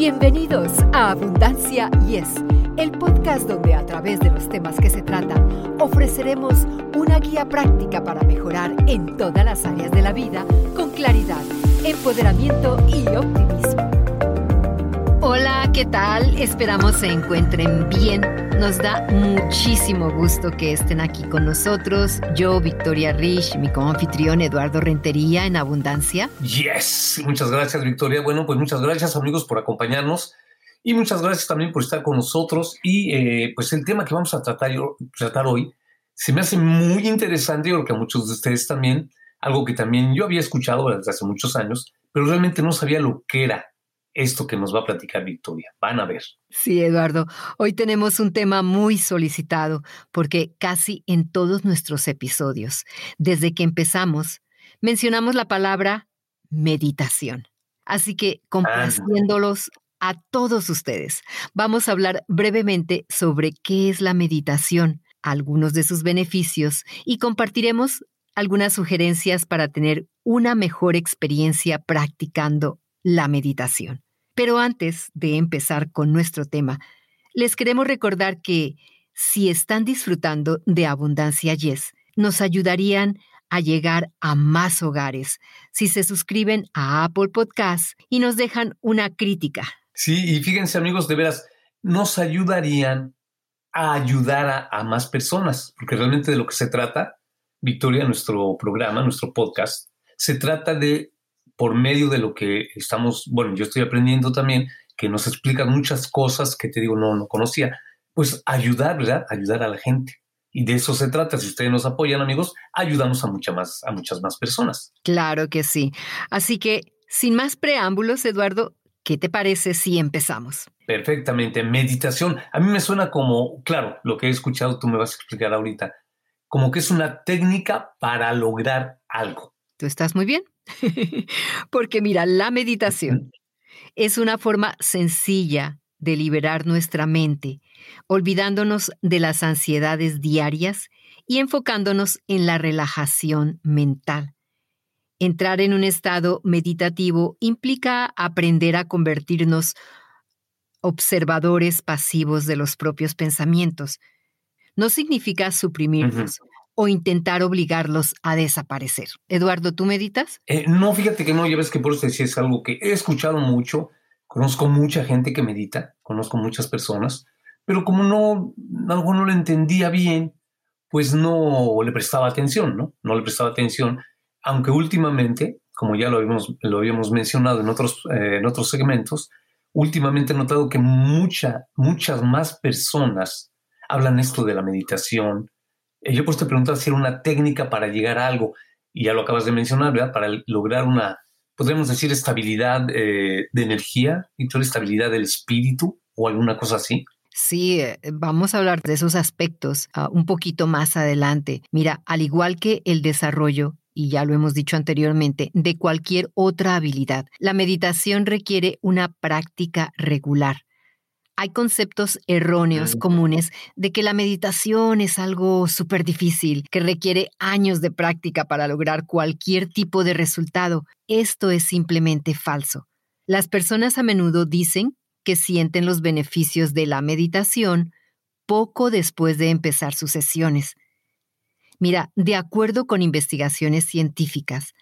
Bienvenidos a Abundancia Yes, el podcast donde a través de los temas que se tratan ofreceremos una guía práctica para mejorar en todas las áreas de la vida con claridad, empoderamiento y optimismo. Hola, ¿qué tal? Esperamos se encuentren bien. Nos da muchísimo gusto que estén aquí con nosotros. Yo, Victoria Rich, mi anfitrión Eduardo Rentería en Abundancia. Yes, muchas gracias Victoria. Bueno, pues muchas gracias amigos por acompañarnos y muchas gracias también por estar con nosotros. Y eh, pues el tema que vamos a tratar, tratar hoy se me hace muy interesante, yo creo que a muchos de ustedes también, algo que también yo había escuchado desde hace muchos años, pero realmente no sabía lo que era esto que nos va a platicar Victoria. Van a ver. Sí, Eduardo. Hoy tenemos un tema muy solicitado porque casi en todos nuestros episodios, desde que empezamos, mencionamos la palabra meditación. Así que complaciéndolos a todos ustedes, vamos a hablar brevemente sobre qué es la meditación, algunos de sus beneficios y compartiremos algunas sugerencias para tener una mejor experiencia practicando la meditación. Pero antes de empezar con nuestro tema, les queremos recordar que si están disfrutando de Abundancia Yes, nos ayudarían a llegar a más hogares si se suscriben a Apple Podcasts y nos dejan una crítica. Sí, y fíjense amigos, de veras, nos ayudarían a ayudar a, a más personas, porque realmente de lo que se trata, Victoria, nuestro programa, nuestro podcast, se trata de por medio de lo que estamos, bueno, yo estoy aprendiendo también, que nos explican muchas cosas que te digo, no, no conocía, pues ayudar, ¿verdad? Ayudar a la gente. Y de eso se trata. Si ustedes nos apoyan, amigos, ayudamos a, mucha más, a muchas más personas. Claro que sí. Así que, sin más preámbulos, Eduardo, ¿qué te parece si empezamos? Perfectamente. Meditación. A mí me suena como, claro, lo que he escuchado, tú me vas a explicar ahorita, como que es una técnica para lograr algo. Tú estás muy bien. Porque mira, la meditación es una forma sencilla de liberar nuestra mente, olvidándonos de las ansiedades diarias y enfocándonos en la relajación mental. Entrar en un estado meditativo implica aprender a convertirnos observadores pasivos de los propios pensamientos. No significa suprimirlos, o intentar obligarlos a desaparecer. Eduardo, ¿tú meditas? Eh, no, fíjate que no, ya ves que por eso decía es algo que he escuchado mucho, conozco mucha gente que medita, conozco muchas personas, pero como no, algo no lo entendía bien, pues no le prestaba atención, ¿no? No le prestaba atención, aunque últimamente, como ya lo habíamos, lo habíamos mencionado en otros, eh, en otros segmentos, últimamente he notado que mucha, muchas más personas hablan esto de la meditación, yo pues te pregunto si era una técnica para llegar a algo, y ya lo acabas de mencionar, ¿verdad? Para lograr una, podríamos decir, estabilidad eh, de energía y estabilidad del espíritu o alguna cosa así. Sí, eh, vamos a hablar de esos aspectos ah, un poquito más adelante. Mira, al igual que el desarrollo, y ya lo hemos dicho anteriormente, de cualquier otra habilidad, la meditación requiere una práctica regular hay conceptos erróneos comunes de que la meditación es algo súper difícil, que requiere años de práctica para lograr cualquier tipo de resultado. Esto es simplemente falso. Las personas a menudo dicen que sienten los beneficios de la meditación poco después de empezar sus sesiones. Mira, de acuerdo con investigaciones científicas,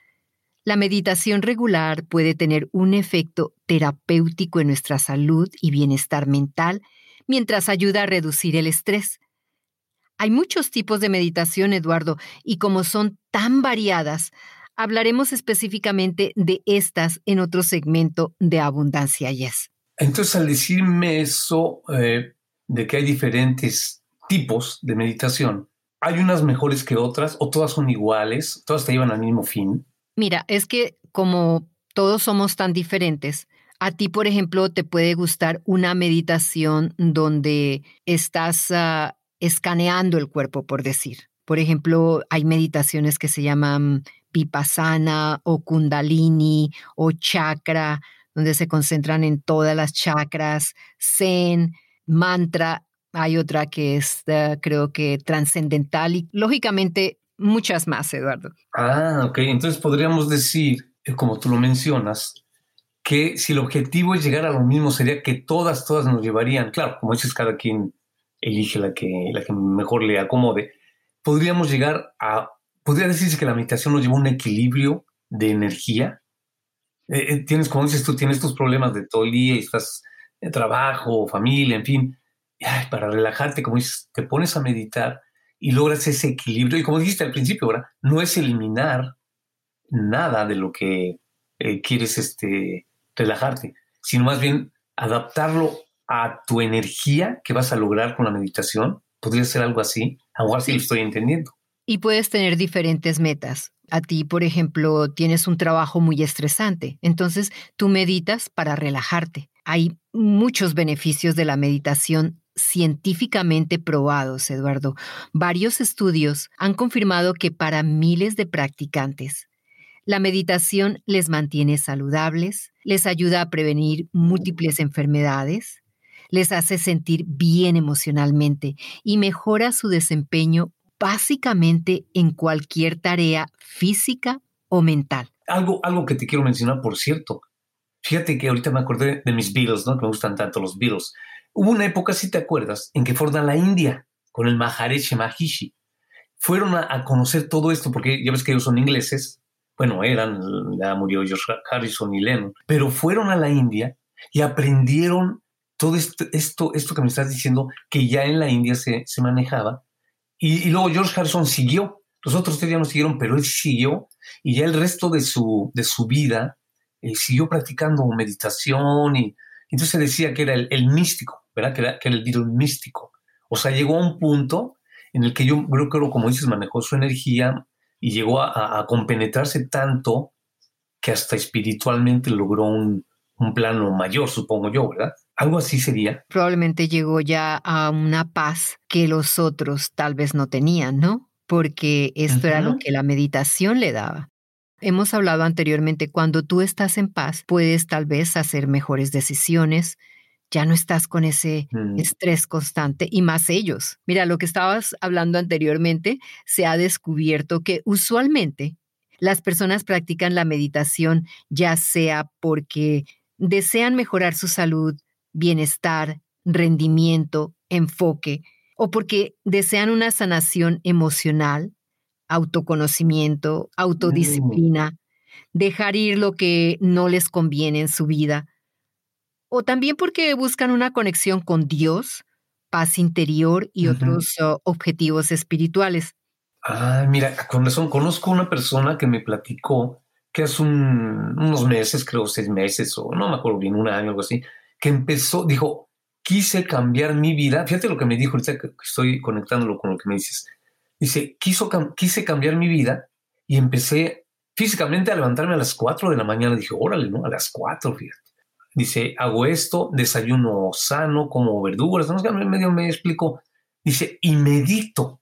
la meditación regular puede tener un efecto terapéutico en nuestra salud y bienestar mental mientras ayuda a reducir el estrés. Hay muchos tipos de meditación, Eduardo, y como son tan variadas, hablaremos específicamente de estas en otro segmento de Abundancia Yes. Entonces, al decirme eso eh, de que hay diferentes tipos de meditación, ¿hay unas mejores que otras o todas son iguales? ¿Todas te llevan al mismo fin? Mira, es que como todos somos tan diferentes, a ti, por ejemplo, te puede gustar una meditación donde estás ah, escaneando el cuerpo, por decir. Por ejemplo, hay meditaciones que se llaman Vipassana o Kundalini o Chakra, donde se concentran en todas las chakras, Zen, Mantra. Hay otra que es, ah, creo que, trascendental y, lógicamente, muchas más, Eduardo. Ah, ok. Entonces podríamos decir, eh, como tú lo mencionas, que si el objetivo es llegar a lo mismo, sería que todas, todas nos llevarían, claro, como dices, cada quien elige la que, la que mejor le acomode, podríamos llegar a, podría decirse que la meditación nos lleva a un equilibrio de energía. Eh, eh, tienes, como dices tú, tienes tus problemas de todo el día y estás en trabajo, familia, en fin. para relajarte, como dices, te pones a meditar y logras ese equilibrio. Y como dijiste al principio, ¿verdad? no es eliminar nada de lo que eh, quieres este, relajarte, sino más bien adaptarlo a tu energía que vas a lograr con la meditación. Podría ser algo así. A lo lo estoy entendiendo. Y puedes tener diferentes metas. A ti, por ejemplo, tienes un trabajo muy estresante, entonces tú meditas para relajarte. Hay muchos beneficios de la meditación científicamente probados, Eduardo. Varios estudios han confirmado que para miles de practicantes, la meditación les mantiene saludables, les ayuda a prevenir múltiples enfermedades, les hace sentir bien emocionalmente y mejora su desempeño básicamente en cualquier tarea física o mental. Algo, algo que te quiero mencionar, por cierto. Fíjate que ahorita me acordé de mis Beatles, ¿no? Que me gustan tanto los Beatles. Hubo una época, si te acuerdas, en que fueron a la India con el Maharishi Mahishi. Fueron a, conocer todo esto, porque ya ves que ellos son ingleses. Bueno, eran, ya murió George Harrison y Lennon. Pero fueron a la India y aprendieron todo esto, esto, esto que me estás diciendo, que ya en la India se, se manejaba y, luego George Harrison siguió. Los otros tres ya no siguieron, pero él siguió y ya el resto de su, de su vida eh, siguió practicando meditación y entonces decía que era el, místico, ¿verdad? Que era, que era el Beatle místico. O sea, llegó a un punto en el que yo creo que, como dices, manejó su energía y llegó a, a compenetrarse tanto que hasta espiritualmente logró un, un plano mayor, supongo yo, ¿verdad? Algo así sería. Probablemente llegó ya a una paz que los otros tal vez no tenían, ¿no? Porque esto era lo que la meditación le daba. Hemos hablado anteriormente, cuando tú estás en paz, puedes tal vez hacer mejores decisiones, ya no estás con ese mm. estrés constante y más ellos. Mira, lo que estabas hablando anteriormente, se ha descubierto que usualmente las personas practican la meditación ya sea porque desean mejorar su salud, bienestar, rendimiento, enfoque, o porque desean una sanación emocional, autoconocimiento, autodisciplina, dejar ir lo que no les conviene en su vida, o también porque buscan una conexión con Dios, paz interior y otros uh, objetivos espirituales. Ah, mira, con razón, conozco una persona que me platicó que hace unos meses, creo seis meses o no me acuerdo bien, un año o algo así, que empezó, dijo, quise cambiar mi vida. Fíjate lo que me dijo ahorita que estoy conectándolo con lo que me dices. Dice, Quiso, quise cambiar mi vida y empecé físicamente a levantarme a las 4 de la mañana. Dije, órale, ¿no? A las 4, fíjate. Dice, hago esto, desayuno sano, como verduras. No, medio me explico. Dice, y medito.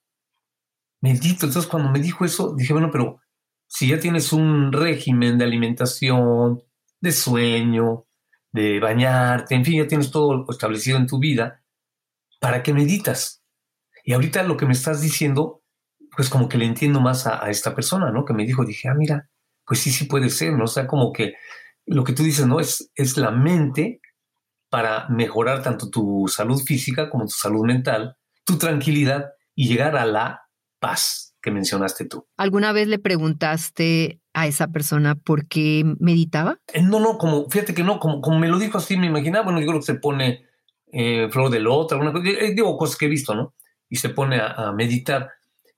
Medito. Entonces, cuando me dijo eso, dije, bueno, pero si ya tienes un régimen de alimentación, de sueño, de bañarte, en fin, ya tienes todo establecido en tu vida, ¿para qué meditas? Y ahorita lo que me estás diciendo, pues como que le entiendo más a, esta persona, ¿no? Que me dijo, dije, ah, mira, pues sí, sí puede ser, ¿no? O sea, como que lo que tú dices, ¿no? Es, es la mente para mejorar tanto tu salud física como tu salud mental, tu tranquilidad y llegar a la paz que mencionaste tú. ¿Alguna vez le preguntaste a esa persona por qué meditaba? Eh, no, no, como, fíjate que no, como, como me lo dijo así, me imaginaba, bueno, yo creo que se pone eh, flor de otra, alguna cosa, eh, digo cosas que he visto, ¿no? Y se pone a, meditar.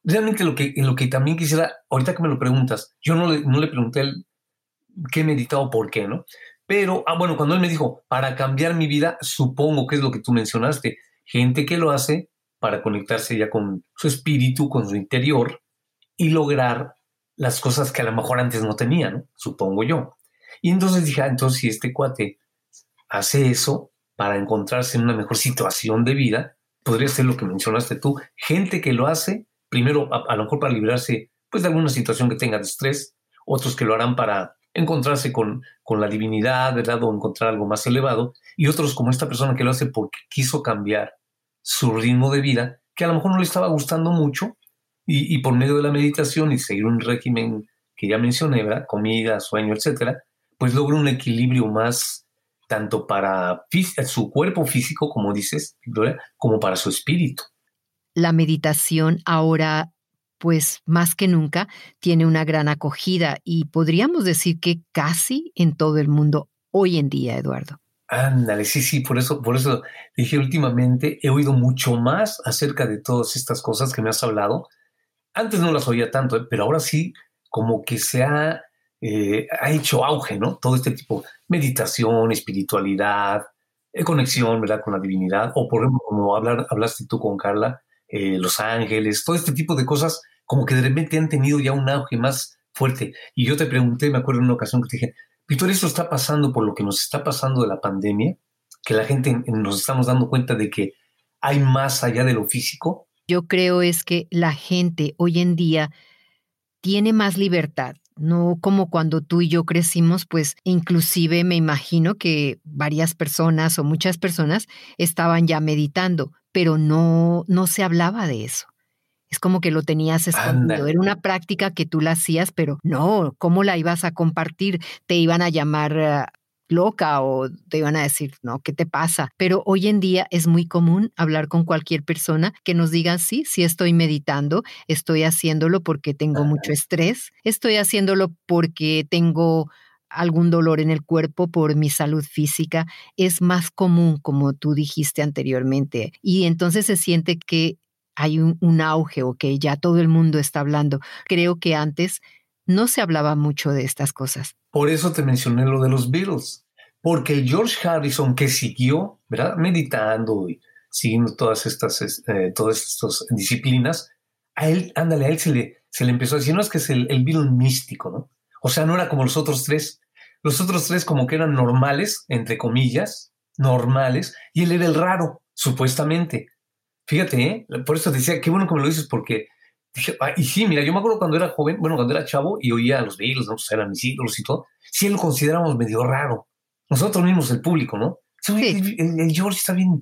Realmente lo que, lo que también quisiera, ahorita que me lo preguntas, yo no le, no le pregunté el, qué meditaba o por qué, ¿no? Pero, ah, bueno, cuando él me dijo, para cambiar mi vida, supongo que es lo que tú mencionaste, gente que lo hace para conectarse ya con su espíritu, con su interior y lograr las cosas que a lo mejor antes no tenía, supongo yo. Y entonces dije, ah, entonces si este cuate hace eso para encontrarse en una mejor situación de vida, podría ser lo que mencionaste tú, gente que lo hace, primero a, lo mejor para librarse pues, de alguna situación que tenga de estrés, otros que lo harán para encontrarse con, con la divinidad, ¿verdad? O encontrar algo más elevado, y otros como esta persona que lo hace porque quiso cambiar su ritmo de vida, que a lo mejor no le estaba gustando mucho, y, y por medio de la meditación y seguir un régimen que ya mencioné, ¿verdad? comida, sueño, etcétera, pues logra un equilibrio más tanto para su cuerpo físico, como dices, como para su espíritu. La meditación ahora, pues más que nunca, tiene una gran acogida y podríamos decir que casi en todo el mundo hoy en día, Eduardo. Ándale, sí, sí, por eso, por eso dije últimamente, he oído mucho más acerca de todas estas cosas que me has hablado. Antes no las oía tanto, ¿eh? pero ahora sí, como que se ha eh, ha hecho auge, ¿no? Todo este tipo, meditación, espiritualidad, eh, conexión, ¿verdad? Con la divinidad, o por ejemplo, como hablar, hablaste tú con Carla, eh, los ángeles, todo este tipo de cosas, como que de repente han tenido ya un auge más fuerte. Y yo te pregunté, me acuerdo en una ocasión que te dije, Víctor, ¿esto está pasando por lo que nos está pasando de la pandemia? Que la gente nos estamos dando cuenta de que hay más allá de lo físico. Yo creo es que la gente hoy en día tiene más libertad, no como cuando tú y yo crecimos, pues inclusive me imagino que varias personas o muchas personas estaban ya meditando, pero no, no se hablaba de eso. Es como que lo tenías escondido. Era una práctica que tú la hacías, pero no, ¿cómo la ibas a compartir? Te iban a llamar ah, loca o te iban a decir, no, ¿qué te pasa? Pero hoy en día es muy común hablar con cualquier persona que nos diga, sí, sí estoy meditando, estoy haciéndolo porque tengo mucho estrés, estoy haciéndolo porque tengo algún dolor en el cuerpo por mi salud física, es más común, como tú dijiste anteriormente. Y entonces se siente que hay un, auge o que ya todo el mundo está hablando. Creo que antes no se hablaba mucho de estas cosas. Por eso te mencioné lo de los Beatles, porque George Harrison que siguió, ¿verdad? Meditando y siguiendo todas estas, eh, todas estas disciplinas, a él, ándale, a él se le, se le empezó a decir, no es que es el, el Beatle místico, ¿no? O sea, no era como los otros tres. Los otros tres como que eran normales, entre comillas, normales, y él era el raro, supuestamente. Fíjate, ¿eh? por eso te decía, qué bueno que me lo dices, porque Ah, y sí, mira, yo me acuerdo cuando era joven, bueno, cuando era chavo y oía a los Beatles, ¿no? Pues eran mis ídolos y todo, sí lo consideramos medio raro. Nosotros mismos, el público, ¿no? Sí. El, George está bien,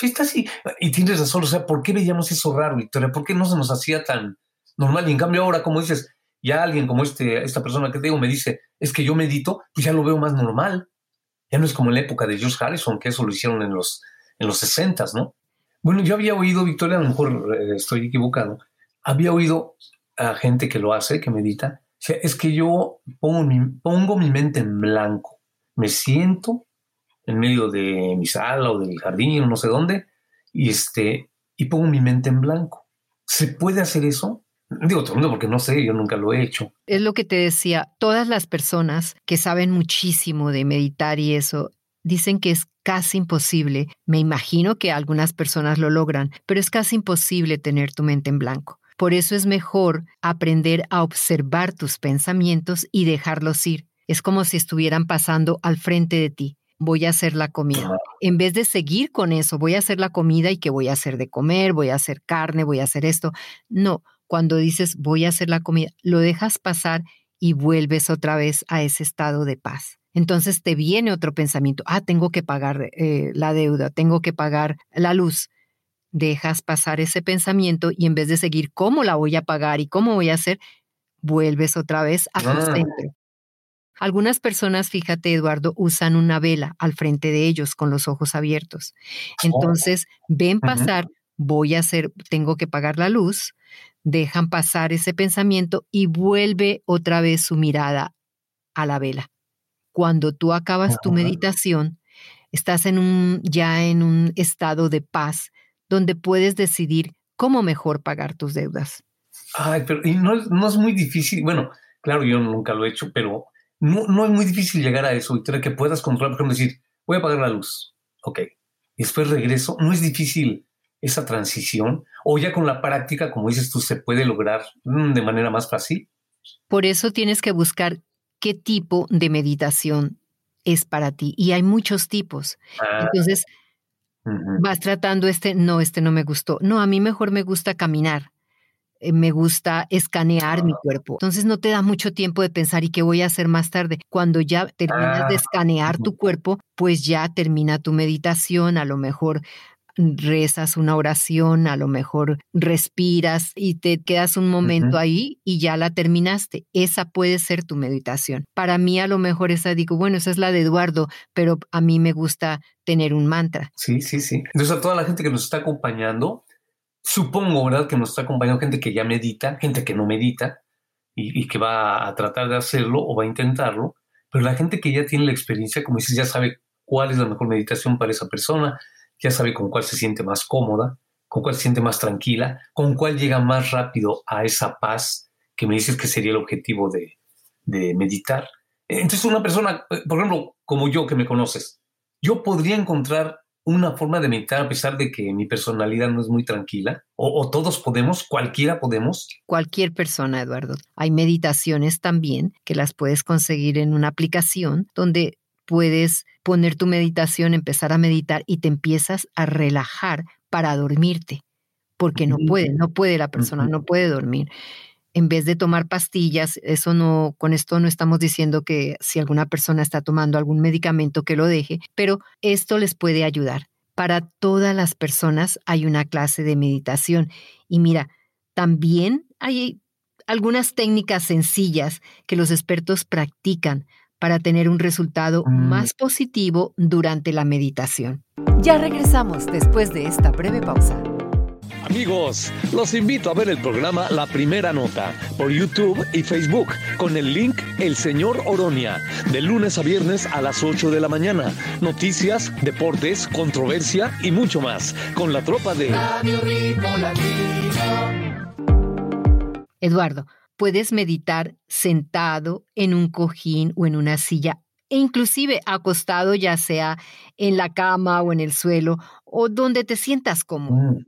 está así. Y tienes razón, o sea, ¿por qué veíamos eso raro, Victoria? ¿Por qué no se nos hacía tan normal? Y en cambio ahora, como dices, ya alguien como este, esta persona que te digo me dice, es que yo medito, pues ya lo veo más normal. Ya no es como en la época de George Harrison, que eso lo hicieron en los, en los 60, ¿no? Bueno, yo había oído, Victoria, a lo mejor eh, estoy equivocado, había oído a gente que lo hace, que medita, es que yo pongo mi, pongo mi mente en blanco, me siento en medio de mi sala o del jardín o no sé dónde, y, este, y pongo mi mente en blanco. ¿Se puede hacer eso? Digo todo mundo porque no sé, yo nunca lo he hecho. Es lo que te decía, todas las personas que saben muchísimo de meditar y eso, dicen que es casi imposible. Me imagino que algunas personas lo logran, pero es casi imposible tener tu mente en blanco. Por eso es mejor aprender a observar tus pensamientos y dejarlos ir. Es como si estuvieran pasando al frente de ti. Voy a hacer la comida. En vez de seguir con eso, voy a hacer la comida y que voy a hacer de comer, voy a hacer carne, voy a hacer esto. No, cuando dices voy a hacer la comida, lo dejas pasar y vuelves otra vez a ese estado de paz. Entonces te viene otro pensamiento, ah, tengo que pagar eh, la deuda, tengo que pagar la luz dejas pasar ese pensamiento y en vez de seguir cómo la voy a pagar y cómo voy a hacer, vuelves otra vez a tu ah. centro. Algunas personas, fíjate Eduardo, usan una vela al frente de ellos con los ojos abiertos. Oh. Entonces, ven pasar, voy a hacer, tengo que pagar la luz, dejan pasar ese pensamiento y vuelve otra vez su mirada a la vela. Cuando tú acabas tu meditación, estás en un, ya en un estado de paz donde puedes decidir cómo mejor pagar tus deudas. Ay, pero y no, no es muy difícil, bueno, claro, yo nunca lo he hecho, pero no, no es muy difícil llegar a eso, Victoria, que puedas controlar, por ejemplo, decir, voy a pagar la luz, ok, y después regreso, no es difícil esa transición, o ya con la práctica, como dices tú, se puede lograr mm, de manera más fácil. Por eso tienes que buscar qué tipo de meditación es para ti, y hay muchos tipos. Ah. Entonces, Vas tratando este, no, este no me gustó. No, a mí mejor me gusta caminar. Eh, me gusta escanear mi cuerpo. Entonces no te da mucho tiempo de pensar y qué voy a hacer más tarde. Cuando ya terminas de ah, escanear tu cuerpo, pues ya termina tu meditación, a lo mejor rezas una oración, a lo mejor respiras y te quedas un momento ahí y ya la terminaste. Esa puede ser tu meditación. Para mí a lo mejor esa digo, bueno, esa es la de Eduardo, pero a mí me gusta tener un mantra. Sí, sí, sí. Entonces a toda la gente que nos está acompañando, supongo, ¿verdad? Que nos está acompañando gente que ya medita, gente que no medita y, y que va a tratar de hacerlo o va a intentarlo, pero la gente que ya tiene la experiencia, como dices, ya sabe cuál es la mejor meditación para esa persona, ya sabe con cuál se siente más cómoda, con cuál se siente más tranquila, con cuál llega más rápido a esa paz que me dices que sería el objetivo de, meditar. Entonces una persona, por ejemplo, como yo que me conoces, yo podría encontrar una forma de meditar a pesar de que mi personalidad no es muy tranquila? ¿O, o, todos podemos? ¿Cualquiera podemos? Cualquier persona, Eduardo. Hay meditaciones también que las puedes conseguir en una aplicación donde puedes poner tu meditación, empezar a meditar y te empiezas a relajar para dormirte, porque no puede, no puede la persona, no puede dormir. En vez de tomar pastillas, eso no, con esto no estamos diciendo que si alguna persona está tomando algún medicamento que lo deje, pero esto les puede ayudar. Para todas las personas hay una clase de meditación y mira, también hay algunas técnicas sencillas que los expertos practican para tener un resultado mm. más positivo durante la meditación. Ya regresamos después de esta breve pausa. Amigos, los invito a ver el programa La Primera Nota por YouTube y Facebook con el link El Señor Oronia, de lunes a viernes a las 8 de la mañana. Noticias, deportes, controversia y mucho más con la tropa de... Eduardo, Puedes meditar sentado en un cojín o en una silla e inclusive acostado ya sea en la cama o en el suelo o donde te sientas cómodo. Mm.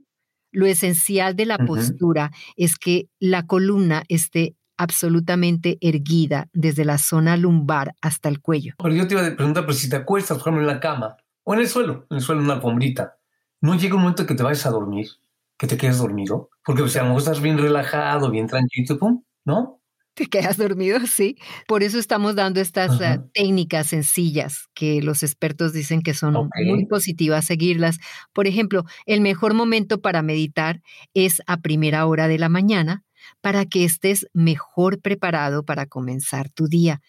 Lo esencial de la postura es que la columna esté absolutamente erguida desde la zona lumbar hasta el cuello. Pero yo te iba a preguntar, pero si te acuestas, por ejemplo, en la cama o en el suelo, en el suelo, en una alfombrita, ¿no llega un momento que te vayas a dormir, que te quedes dormido? Porque o sea, a lo mejor estás bien relajado, bien tranquilo, pum, ¿no? Te quedas dormido, sí. Por eso estamos dando estas eh, técnicas sencillas que los expertos dicen que son muy positivas seguirlas. Por ejemplo, el mejor momento para meditar es a primera hora de la mañana para que estés mejor preparado para comenzar tu día.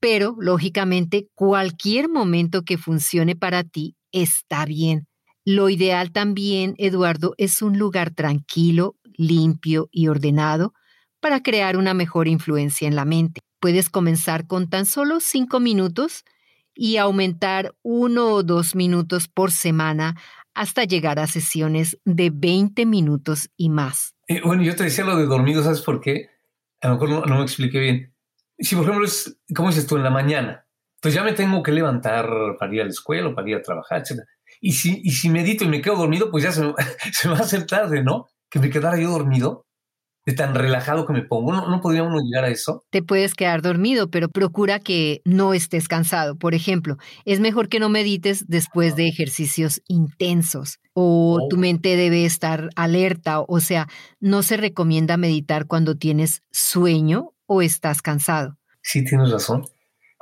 Pero, lógicamente, cualquier momento que funcione para ti está bien. Lo ideal también, Eduardo, es un lugar tranquilo, limpio y ordenado para crear una mejor influencia en la mente. Puedes comenzar con tan solo cinco minutos y aumentar uno o dos minutos por semana hasta llegar a sesiones de 20 minutos y más. Eh, bueno, yo te decía lo de dormido, ¿sabes por qué? A lo mejor no, me expliqué bien. Si, por ejemplo, es, ¿cómo dices tú? En la mañana, pues ya me tengo que levantar para ir a la escuela o para ir a trabajar, etc. Y si, y si medito y me quedo dormido, pues ya se se me va a hacer tarde, ¿no? Que me quedara yo dormido de tan relajado que me pongo. ¿No, ¿No podríamos llegar a eso? Te puedes quedar dormido, pero procura que no estés cansado. Por ejemplo, es mejor que no medites después de ejercicios intensos o oh. tu mente debe estar alerta. O sea, no se recomienda meditar cuando tienes sueño o estás cansado. Sí, tienes razón.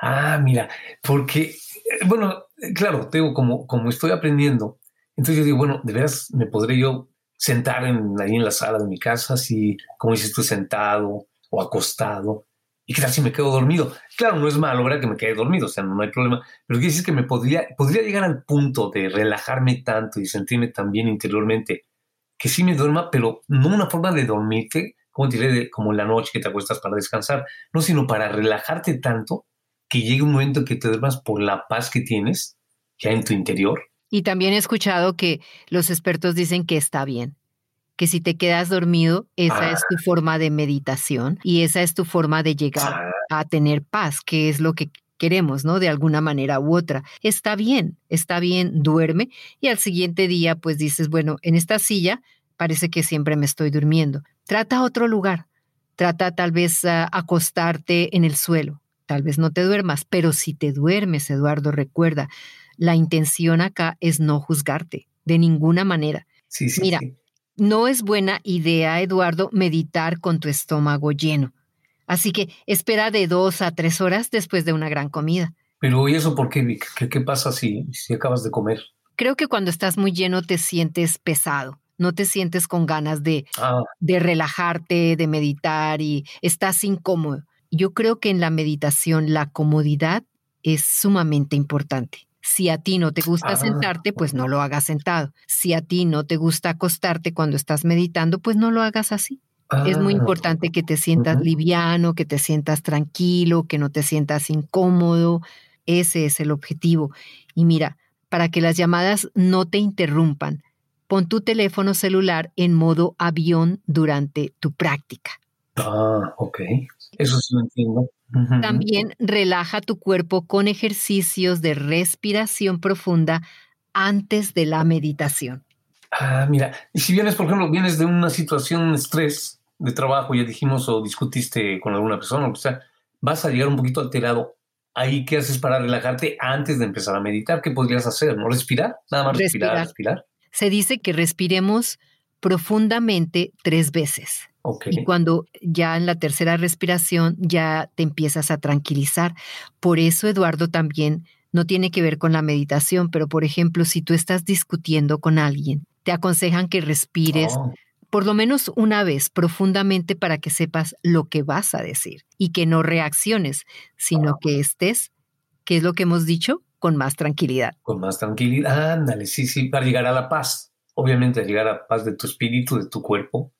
Ah, mira, porque, eh, bueno, claro, tengo como, como estoy aprendiendo, entonces yo digo, bueno, de veras me podré yo sentar en, ahí en la sala de mi casa, así como dices tú, sentado o acostado. ¿Y qué tal si me quedo dormido? Claro, no es malo, ¿verdad? Que me quede dormido, o sea, no, hay problema. Pero quiere decir que me podría, podría llegar al punto de relajarme tanto y sentirme tan bien interiormente que sí me duerma, pero no una forma de dormirte, como diré, como en la noche que te acuestas para descansar, no, sino para relajarte tanto que llegue un momento que te duermas por la paz que tienes ya en tu interior y también he escuchado que los expertos dicen que está bien, que si te quedas dormido, esa es tu ah. forma de meditación y esa es tu forma de llegar ah. a tener paz, que es lo que queremos, ¿no? De alguna manera u otra. Está bien, está bien, duerme y al siguiente día pues dices, bueno, en esta silla parece que siempre me estoy durmiendo. Trata otro lugar, trata tal vez uh, acostarte en el suelo, tal vez no te duermas, pero si te duermes, Eduardo, recuerda, la intención acá es no juzgarte de ninguna manera. Sí, sí, Mira, no es buena idea, Eduardo, meditar con tu estómago lleno. Así que espera de dos a tres horas después de una gran comida. Pero ¿y eso por qué, Vic? ¿Qué, pasa si, si acabas de comer? Creo que cuando estás muy lleno te sientes pesado, no te sientes con ganas de, Ah, de relajarte, de meditar y estás incómodo. Yo creo que en la meditación la comodidad es sumamente importante. Si a ti no te gusta Ah, sentarte, pues no lo hagas sentado. Si a ti no te gusta acostarte cuando estás meditando, pues no lo hagas así. Es muy ah, importante que te sientas liviano, que te sientas tranquilo, que no te sientas incómodo. Ese es el objetivo. Y mira, para que las llamadas no te interrumpan, pon tu teléfono celular en modo avión durante tu práctica. Ah, ok. Eso sí lo entiendo. También relaja tu cuerpo con ejercicios de respiración profunda antes de la meditación. Ah, mira, y si vienes, por ejemplo, vienes de una situación de estrés de trabajo, ya dijimos, o discutiste con alguna persona, o sea, vas a llegar un poquito alterado. Ahí, ¿qué haces para relajarte antes de empezar a meditar? ¿Qué podrías hacer? ¿No respirar? Nada más respirar, Respirar. respirar. Se dice que respiremos profundamente tres veces. Y cuando ya en la tercera respiración ya te empiezas a tranquilizar. Por eso, Eduardo, también no tiene que ver con la meditación, pero por ejemplo, si tú estás discutiendo con alguien, te aconsejan que respires Oh, por lo menos una vez profundamente para que sepas lo que vas a decir y que no reacciones, sino que estés, ¿qué es lo que hemos dicho? Con más tranquilidad. con más tranquilidad. Ándale, sí, sí, para llegar a la paz. Obviamente, llegar a la paz de tu espíritu, de tu cuerpo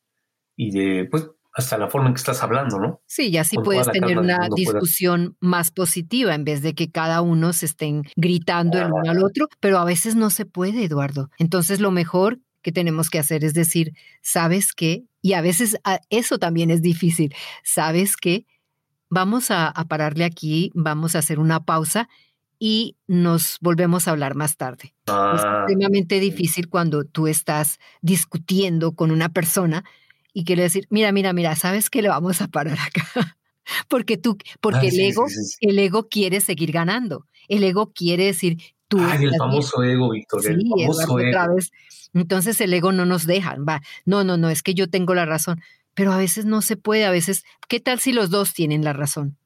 y de, pues, hasta la forma en que estás hablando, ¿no? Sí, y así Con puedes tener una discusión más positiva en vez de que cada uno se estén gritando el uno al otro, pero a veces no se puede, Eduardo. Entonces lo mejor que tenemos que hacer es decir, ¿sabes qué? Y a veces a- eso también es difícil. ¿Sabes qué? Vamos a, a pararle aquí, vamos a hacer una pausa y nos volvemos a hablar más tarde. Es Ah, extremadamente difícil cuando tú estás discutiendo con una persona y quiere decir, mira, mira, mira, ¿sabes qué le vamos a parar acá? Porque tú, porque ah, el ego, sí, sí, sí. el ego quiere seguir ganando. El ego quiere decir, tú Ay, el estás bien. famoso ego, Víctor, el famoso Eduardo, otra ego. vez. Entonces el ego no nos deja. Va, no, no, no, es que yo tengo la razón. Pero a veces no se puede, a veces, ¿qué tal si los dos tienen la razón?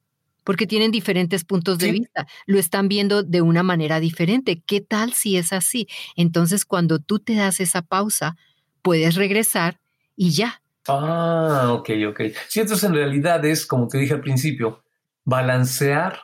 Porque tienen diferentes puntos de vista, lo están viendo de una manera diferente. ¿Qué tal si es así? Entonces cuando tú te das esa pausa, puedes regresar y ya. Ah, ok, ok. Sí, entonces en realidad es, como te dije al principio, balancear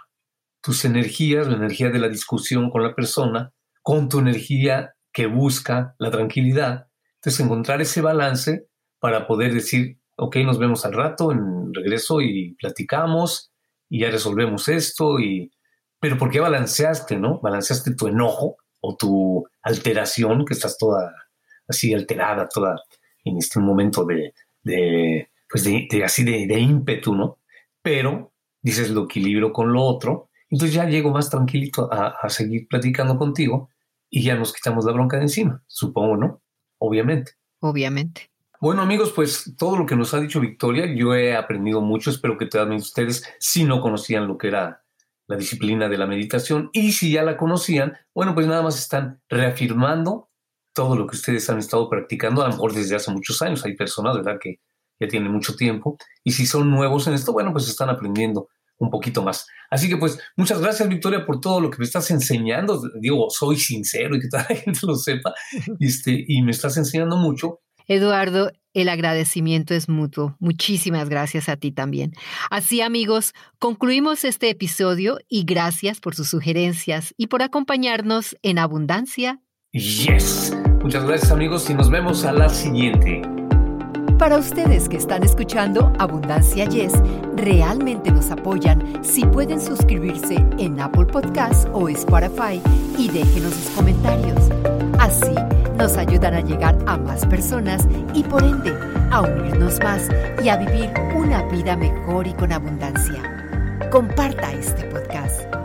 tus energías, la energía de la discusión con la persona, con tu energía que busca la tranquilidad. Entonces encontrar ese balance para poder decir, ok, nos vemos al rato, en regreso y platicamos y ya resolvemos esto. Y... Pero ¿por qué balanceaste, no? Balanceaste tu enojo o tu alteración, que estás toda así alterada, toda en este momento de, de, pues de, de así de, de ímpetu, ¿no? Pero dices lo equilibrio con lo otro, entonces ya llego más tranquilito a, a seguir platicando contigo y ya nos quitamos la bronca de encima, supongo, ¿no? Obviamente. Obviamente. Bueno amigos, pues todo lo que nos ha dicho Victoria, yo he aprendido mucho, espero que también ustedes, si no conocían lo que era la disciplina de la meditación y si ya la conocían, bueno, pues nada más están reafirmando todo lo que ustedes han estado practicando, a lo mejor desde hace muchos años, hay personas, ¿verdad?, que ya tienen mucho tiempo, y si son nuevos en esto, bueno, pues están aprendiendo un poquito más. Así que pues muchas gracias Victoria por todo lo que me estás enseñando, digo, soy sincero y que toda la gente lo sepa, este, y me estás enseñando mucho, Eduardo, el agradecimiento es mutuo. Muchísimas gracias a ti también. Así amigos, concluimos este episodio y gracias por sus sugerencias y por acompañarnos en Abundancia. Yes. Muchas gracias amigos y nos vemos a la siguiente. Para ustedes que están escuchando Abundancia Yes, realmente nos apoyan si pueden suscribirse en Apple Podcasts o Spotify y déjenos sus comentarios. Así nos ayudan a llegar a más personas y por ende a unirnos más y a vivir una vida mejor y con abundancia. Comparta este podcast.